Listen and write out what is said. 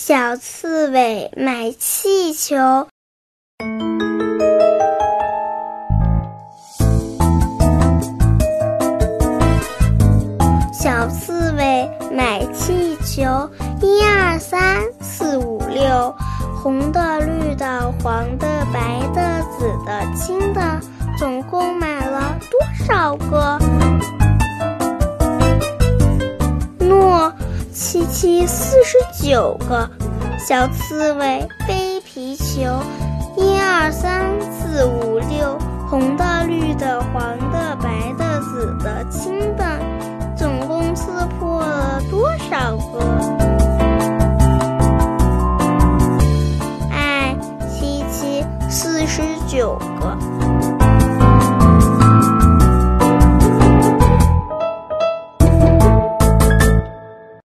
小刺猬买气球。小刺猬买气球，一二三四五六，红的、绿的、黄的、白的、紫的、青的，总共买了多少个？七四十九个。小刺猬背皮球，一二三四五六，红的、绿的、黄的、白的、紫的、青的，总共刺破了多少个？哎，七七四十九个。